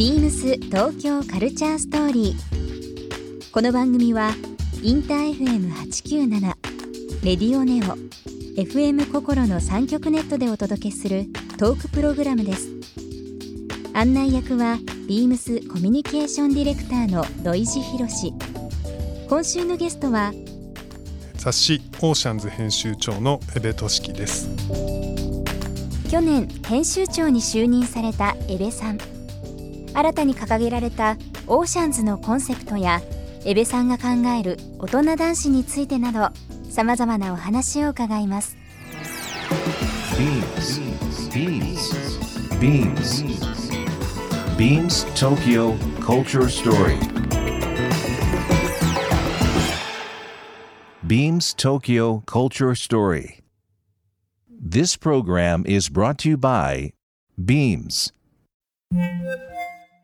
ビームス東京カルチャーストーリー。この番組はインター FM897 レディオネオ FM 心の三極ネットでお届けするトークプログラムです。案内役はビームスコミュニケーションディレクターの土井博志。今週のゲストは雑誌オーシャンズ編集長の江部俊樹です去年編集長に就任された江部さん新たに掲げられたオーシャンズのコンセプトや江部さんが考える大人男子についてなどさまざまなお話を伺います BeamsBeamsBeamsTokyo Culture Story Beams Tokyo Culture Story This program is brought to you by Beams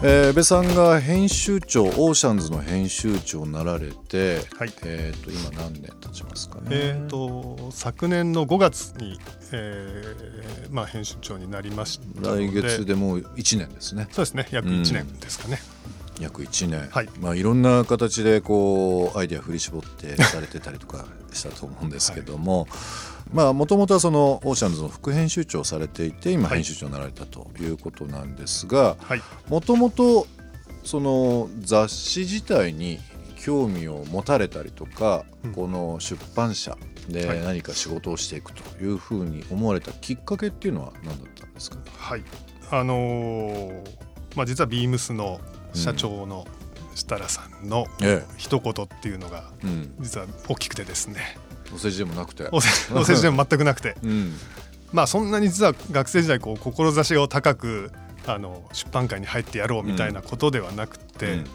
えー、部さんが編集長オーシャンズの編集長になられて、はい。えー、と今何年経ちますかね？えー、と昨年の5月に、えーまあ、編集長になりましたので。来月でもう1年ですね。そうですね。約1年ですかね、約1年、はい。まあ、いろんな形でこうアイデア振り絞ってされてたりとか したと思うんですけども、まあもともとはそのオーシャンズの副編集長をされていて今はい。編集長になられたということなんですがはい。もともとその雑誌自体に興味を持たれたりとか、うん。この出版社ではい。何か仕事をしていくというふうに思われたきっかけっていうのは何だったんですか？はい。あのーまあ、実はビームスの社長の設楽さんのえ一言っていうのが実は大きくてですね。お世辞でもなくて。お世辞でも全くなくて。うん。まあそんなに実は学生時代こう志を高くあの出版界に入ってやろうみたいなことではなくて、うん。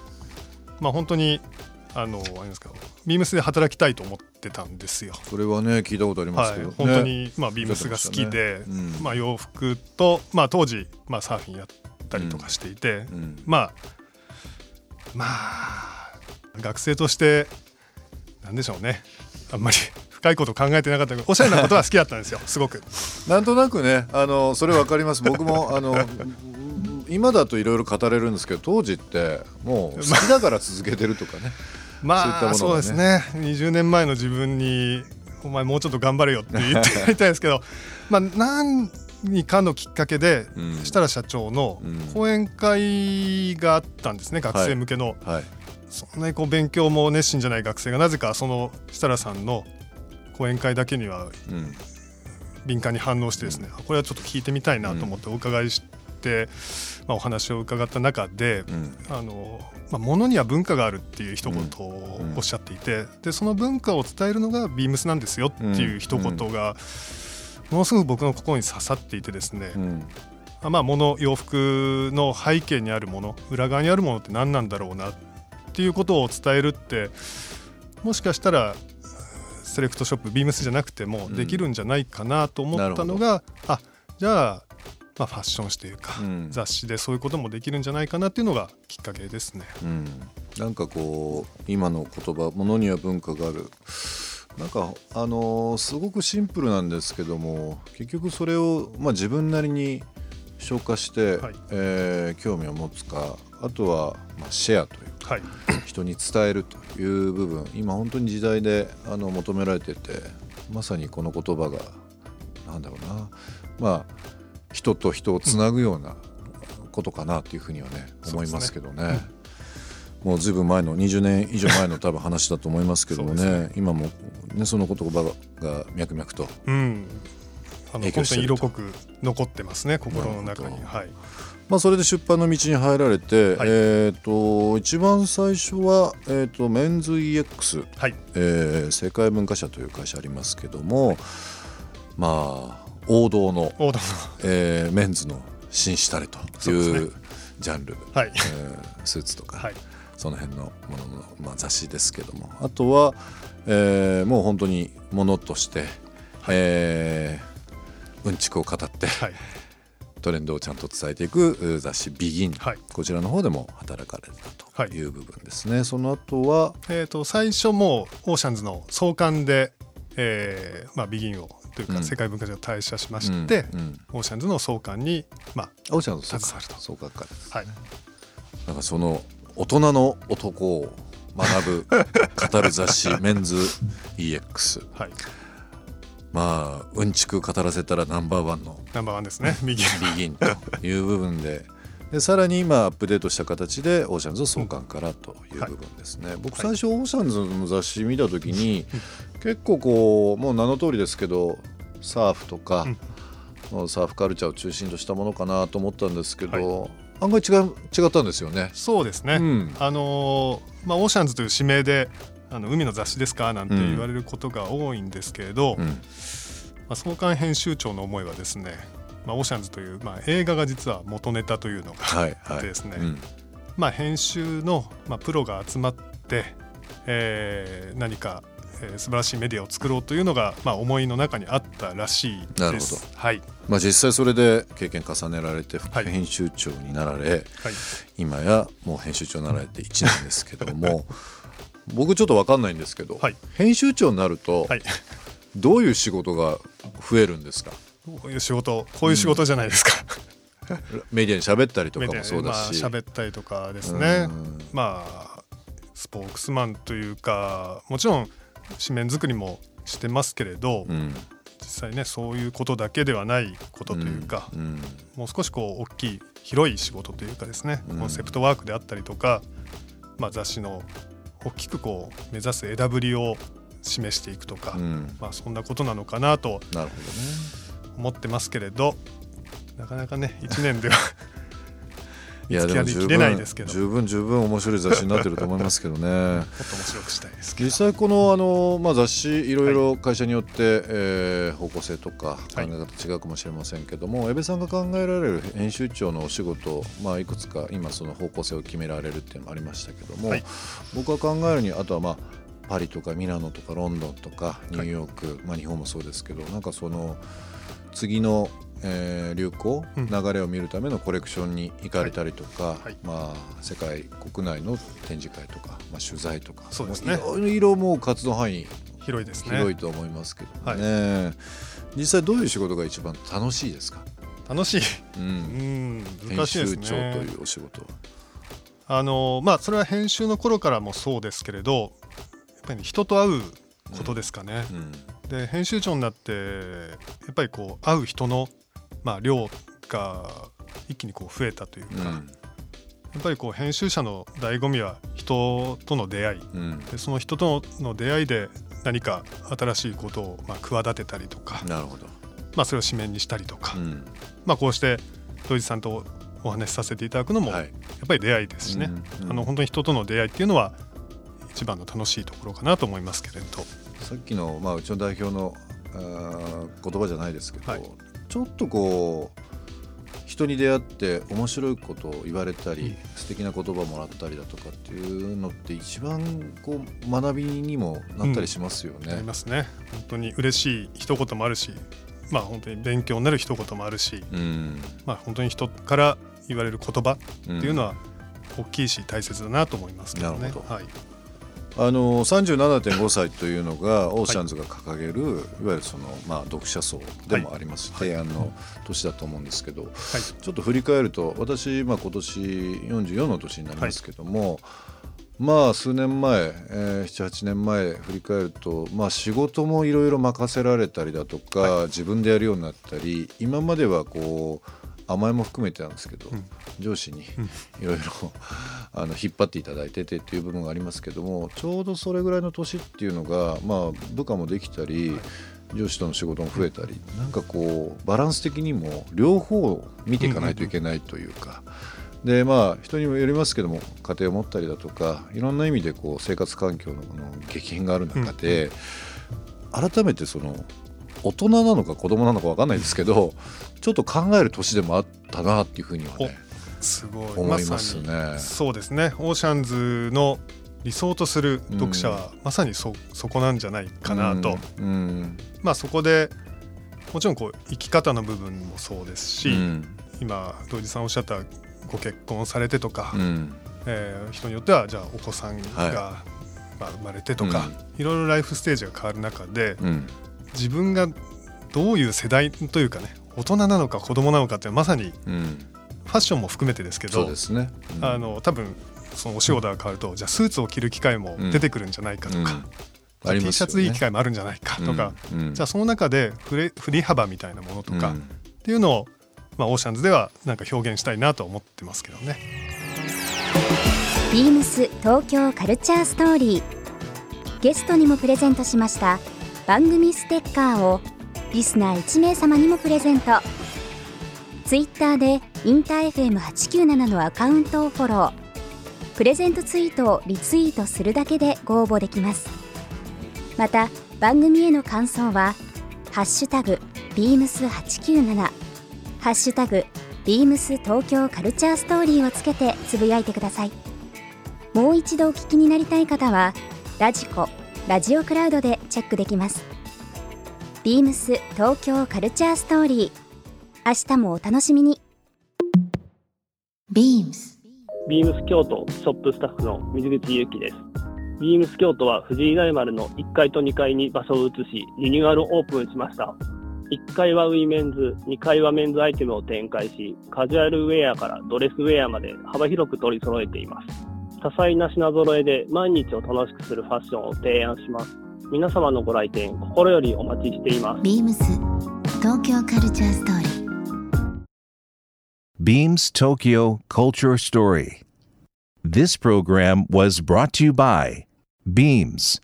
まあ本当にあのあれですかビームスで働きたいと思ってたんですよ。それはね聞いたことありますはいけど、ね、本当に、まあ、ビームスが好きで、ね。うん。まあ、洋服と、まあ、当時、まあ、サーフィンやったりとかしていて、うん。まあまあ学生としてなんでしょうね。あんまり 深いこと考えてなかったけどおしゃれなことは好きだったんですよ。すごく。なんとなくねあのそれわかります。僕もあの今だといろいろ語れるんですけど当時ってもう好きだから続けてるとかね。まあそうですね。20年前の自分にお前もうちょっと頑張れよって言ってやりたいですけどまあ何かのきっかけで、うん。設楽社長のうん。講演会があったんですね、学生向けの、はい。そんなにこう勉強も熱心じゃない学生がなぜかその設楽さんの講演会だけにはうん。敏感に反応してですね、これはちょっと聞いてみたいなと思ってお伺いして、まあ、お話を伺った中で、うん。あのまあ、物には文化があるっていう一言をおっしゃっていて、でその文化を伝えるのがビームスなんですよっていう一言が、ものすごく僕の心に刺さっていてですね、うん。あまあ物洋服の背景にあるもの裏側にあるものって何なんだろうなっていうことを伝えるってもしかしたらセレクトショップビームスじゃなくてもできるんじゃないかなと思ったのが、あじゃあ、まあ、ファッション誌というか、うん。雑誌でそういうこともできるんじゃないかなっていうのがきっかけですね。うん。なんかこう今の言葉「ものには文化がある」なんかあのーすごくシンプルなんですけども結局それを、まあ、自分なりに消化して、はい。えー興味を持つかあとは、まあ、シェアというはい、人に伝えるという部分今本当に時代であの求められててまさにこの言葉がなんだろうなまあ人と人をつなぐようなことかなというふうにはね、思いますけどね。もうずいぶん前の20年以上前の多分話だと思いますけどもそうね。今も、ね、その言葉が脈々と。うん、あの本当に色濃く残ってますね心の中に。はい。まあ、それで出版の道に入られて、はい。えー、と一番最初は、えー、とメンズ EX、はい。えー世界文化社という会社ありますけども、まあ王道の、オーダえーメンズの紳士たれというジャンル、はい。えースーツとか、はいその辺のものの、まあ、雑誌ですけども。あとは、えーもう本当にものとして、えーうんちくを語ってはい。トレンドをちゃんと伝えていくう雑誌「ビギン。はい。こちらの方でも働かれたはい。という部分ですね、その後はえー、と最初もうオーシャンズの創刊で、えーまあ、ビギンをといううん。か世界文化社を退社しまして、うんうん。オーシャンズの創刊に、まオーシャンズ携わると。そうかかですあはい、なんかその大人の男を学ぶ語る雑誌「メンズ EX はい、」まあうんちく語らせたらナンバーワンの。ナンバーワンですね。右。ビギンという部分で。でさらに今アップデートした形でオーシャンズ創刊からという部分ですね、僕最初オーシャンズの雑誌見た時に、結構こうもう名の通りですけどサーフとか、もうサーフカルチャーを中心としたものかなと思ったんですけど、案外違う違ったんですよね。そうですね、うん。あのーまあ、オーシャンズという誌名であの海の雑誌ですかなんて言われることが多いんですけれど、うん。まあ、創刊編集長の思いはですね、まあ、オーシャンズという、まあ、映画が実は元ネタというのがはいはい。あってですね、うん。まあ、編集の、まあ、プロが集まって、えー何か、えー素晴らしいメディアを作ろうというのが、まあ、思いの中にあったらしいです。なるほど。はい、まあ、実際それで経験重ねられて副はい。編集長になられ、はい。今やもう編集長になられて 1年ですけども僕ちょっと分かんないんですけど、はい。編集長になるとはい、どういう仕事が増えるんですか？こういう仕事こういう仕事じゃないですか。メディアに喋ったりとかもそうだし、まあ喋ったりとかですね。うん。まあスポークスマンというかもちろん紙面作りもしてますけれど、うん。実際ねそういうことだけではないことというか、うん。もう少しこう大きい広い仕事というかですね、うん。コンセプトワークであったりとか、まあ、雑誌の大きくこう目指す枝ぶりを示していくとか、うん。まあ、そんなことなのかなと思ってますけれどなかなかね1年では見つけ上げきれないですけど。十分十分面白い雑誌になってると思いますけどね。もっと面白くしたいです実際このあの、まあ、雑誌いろいろ会社によって、えー方向性とか考はい。え方違うかもしれませんけども、江部さんが考えられる編集長のお仕事、まあ、いくつか今その方向性を決められるっていうのもありましたけども、はい。僕が考えるにあとはまあパリとかミラノとかロンドンとかニューヨーク、まあ、日本もそうですけどなんかその次の、えー流行、うん。流れを見るためのコレクションに行かれたりとか、はい。まあ、世界国内の展示会とか、まあ、取材とかそうですね。いろいろもう活動範囲広いですね。広いと思いますけどね、実際どういう仕事が一番楽しいですか、楽しい、う、うんん、編難しいです集長とねいうお仕事は。あのまあそれは編集の頃からもそうですけれどやっぱり人と会うことですかね、うん。で編集長になってやっぱりこう会う人の、まあ、量が一気にこう増えたというか、やっぱりこう編集者の醍醐味は人との出会い。うん。うんでその人との出会いで何か新しいことをまあ企てたりとか、なるほど、まあ、それを紙面にしたりとか、うん。まあ、こうして土井さんとお話しさせていただくのもやっはいぱり出会いですしね、うんうんあの本当に人との出会いっていうのは一番の楽しいところかなと思いますけれど。さっきの、まあ、うちの代表の言葉じゃないですけど、はいちょっとこう人に出会って面白いことを言われたり、うん。素敵な言葉もらったりだとかっていうのって一番こう学びにもなったりしますよね。ありますね。本当に嬉しい一言もあるしまあ本当に勉強になる一言もあるし、うん。まあ本当に人から言われる言葉うんっていうのは大きいし大切だなと思いますけどね。なるほど。はい、あの37.5歳というのがオーシャンズが掲げる、い、わゆるその、まあ、読者層でもあります、提案の年だと思うんですけど、はい。ちょっと振り返ると私、まあ、今年44の年になりますけども、まあ数年前、えー、78年前振り返ると、まあ、仕事もいろいろ任せられたりだとか、自分でやるようになったり今まではこう甘えも含めてなんですけど、うん。上司にいろいろあの引っ張っていただいててっていう部分がありますけどもちょうどそれぐらいの年っていうのが、まあ、部下もできたり、上司との仕事も増えたりなんかこうバランス的にも両方見ていかないといけないというか。でまあ人にもよりますけども家庭を持ったりだとかいろんな意味でこう生活環境のこの激変がある中で、改めてその大人なのか子供なのか分かんないですけど ちょっと考える年でもあったなっていうふうにはねすごい。思いますね。さにそうですね。オーシャンズの理想とする読者はまさにそそこなんじゃないかなと、うん。まあそこでもちろんこう生き方の部分もそうですし、うん。今土井さんおっしゃったご結婚されてとか、うん。えー人によってはじゃあお子さんが、はい。まあ、生まれてとか、いろいろライフステージが変わる中でうん自分がどういう世代というかね大人なのか子供なのかってまさにうん。ファッションも含めてですけそうどですね。うん。あの多分そのお仕事が変わると、じゃあスーツを着る機会も出てくるんじゃないかとか、うん。あり T シャツいい機会もあるんじゃないかとか、うん。うん。じゃあその中で振れ振り幅みたいなものとか、うん。っていうのを、まあ、オーシャンズではなんか表現したいなと思ってますけどね。ビームス東京カルチャーストーリー。ゲストにもプレゼントしました番組ステッカーをリスナー1名様にもプレゼント。ツイッターでインター FM897 のアカウントをフォロー。プレゼントツイートをリツイートするだけでご応募できます。また番組への感想は「ハッシュタグビームス897」「ハッシュタグビームス東京カルチャーストーリー」をつけてつぶやいてください。もう一度お聞きになりたい方はラジコラジオクラウドでチェックできますビームス東京カルチャーストーリー明日もお楽しみに Beams ビームス京都ショップスタッフの水口ゆきです。ビームス京都は藤井大丸の1階と2階に場所を移し、リニューアルオープンしました。1階はウィメンズ、2階はメンズアイテムを展開し、カジュアルウェアからドレスウェアまで幅広く取り揃えています。多彩な品揃えで毎日を楽しくするファッションを提案します。皆様のご来店心よりお待ちしています。Beams Tokyo Culture Story Beams Tokyo Culture Story. This program was brought to you by Beams.